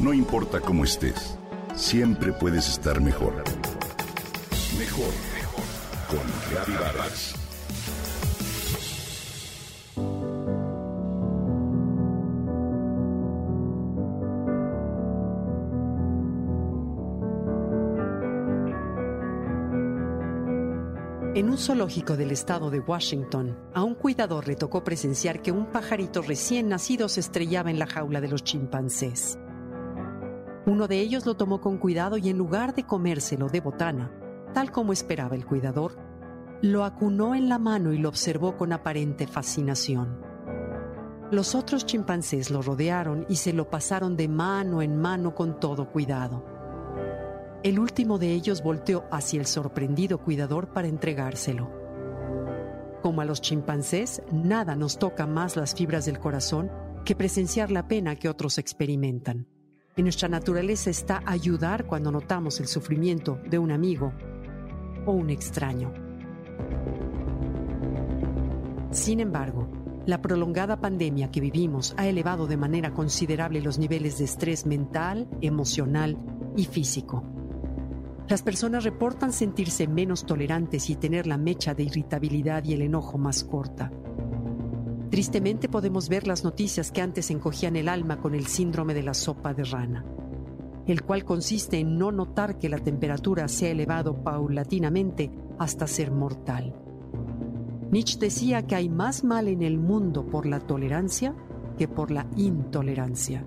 No importa cómo estés, siempre puedes estar mejor. Mejor, mejor. Con Reavivadas. En un zoológico del estado de Washington, a un cuidador le tocó presenciar que un pajarito recién nacido se estrellaba en la jaula de los chimpancés. Uno de ellos lo tomó con cuidado y en lugar de comérselo de botana, tal como esperaba el cuidador, lo acunó en la mano y lo observó con aparente fascinación. Los otros chimpancés lo rodearon y se lo pasaron de mano en mano con todo cuidado. El último de ellos volteó hacia el sorprendido cuidador para entregárselo. Como a los chimpancés, nada nos toca más las fibras del corazón que presenciar la pena que otros experimentan. En nuestra naturaleza está ayudar cuando notamos el sufrimiento de un amigo o un extraño. Sin embargo, la prolongada pandemia que vivimos ha elevado de manera considerable los niveles de estrés mental, emocional y físico. Las personas reportan sentirse menos tolerantes y tener la mecha de irritabilidad y el enojo más corta. Tristemente podemos ver las noticias que antes encogían el alma con el síndrome de la sopa de rana, el cual consiste en no notar que la temperatura se ha elevado paulatinamente hasta ser mortal. Nietzsche decía que hay más mal en el mundo por la tolerancia que por la intolerancia.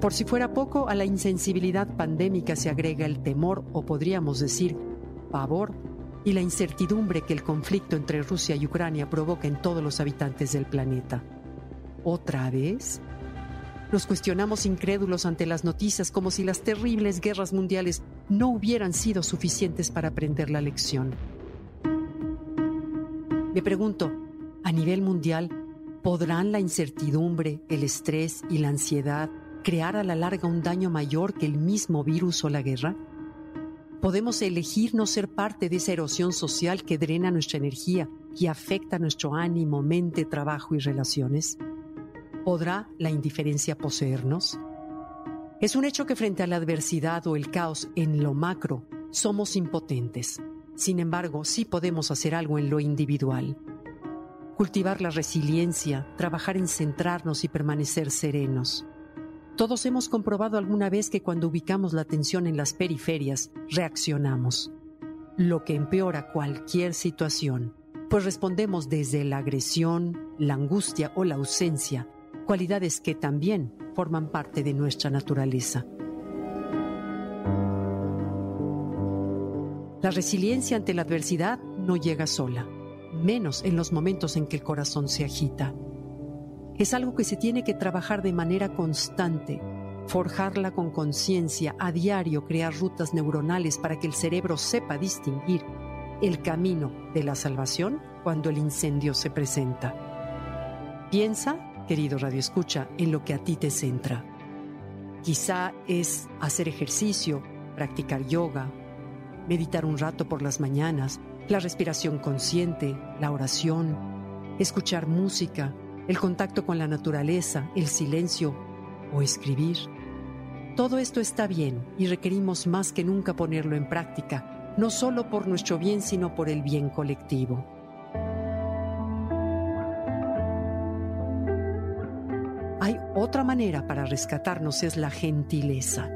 Por si fuera poco, a la insensibilidad pandémica se agrega el temor o podríamos decir pavor y la incertidumbre que el conflicto entre Rusia y Ucrania provoca en todos los habitantes del planeta. ¿Otra vez? Nos cuestionamos incrédulos ante las noticias como si las terribles guerras mundiales no hubieran sido suficientes para aprender la lección. Me pregunto, a nivel mundial, ¿podrán la incertidumbre, el estrés y la ansiedad crear a la larga un daño mayor que el mismo virus o la guerra? ¿Podemos elegir no ser parte de esa erosión social que drena nuestra energía y afecta nuestro ánimo, mente, trabajo y relaciones? ¿Podrá la indiferencia poseernos? Es un hecho que frente a la adversidad o el caos en lo macro somos impotentes. Sin embargo, sí podemos hacer algo en lo individual. Cultivar la resiliencia, trabajar en centrarnos y permanecer serenos. Todos hemos comprobado alguna vez que cuando ubicamos la atención en las periferias, reaccionamos, lo que empeora cualquier situación, pues respondemos desde la agresión, la angustia o la ausencia, cualidades que también forman parte de nuestra naturaleza. La resiliencia ante la adversidad no llega sola, menos en los momentos en que el corazón se agita es algo que se tiene que trabajar de manera constante, forjarla con conciencia, a diario crear rutas neuronales para que el cerebro sepa distinguir el camino de la salvación cuando el incendio se presenta. Piensa, querido Radio Escucha, en lo que a ti te centra. Quizá es hacer ejercicio, practicar yoga, meditar un rato por las mañanas, la respiración consciente, la oración, escuchar música, el contacto con la naturaleza, el silencio o escribir. Todo esto está bien y requerimos más que nunca ponerlo en práctica, no solo por nuestro bien, sino por el bien colectivo. Hay otra manera para rescatarnos, es la gentileza.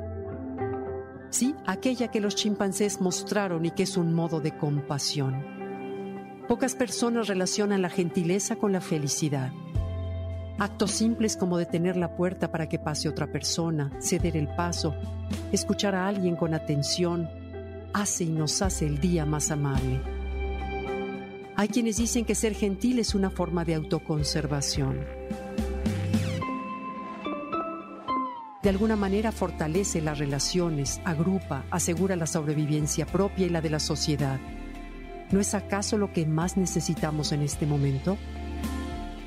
Sí, aquella que los chimpancés mostraron y que es un modo de compasión. Pocas personas relacionan la gentileza con la felicidad. Actos simples como detener la puerta para que pase otra persona, ceder el paso, escuchar a alguien con atención, hace y nos hace el día más amable. Hay quienes dicen que ser gentil es una forma de autoconservación. De alguna manera fortalece las relaciones, agrupa, asegura la sobrevivencia propia y la de la sociedad. ¿No es acaso lo que más necesitamos en este momento?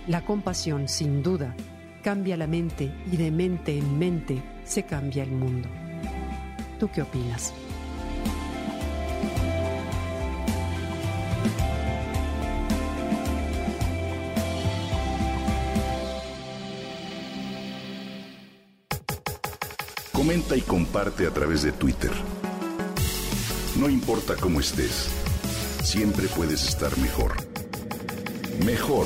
La compasión, sin duda, cambia la mente y de mente en mente se cambia el mundo. ¿Tú qué opinas? Comenta y comparte a través de Twitter. No importa cómo estés, siempre puedes estar mejor. Mejor,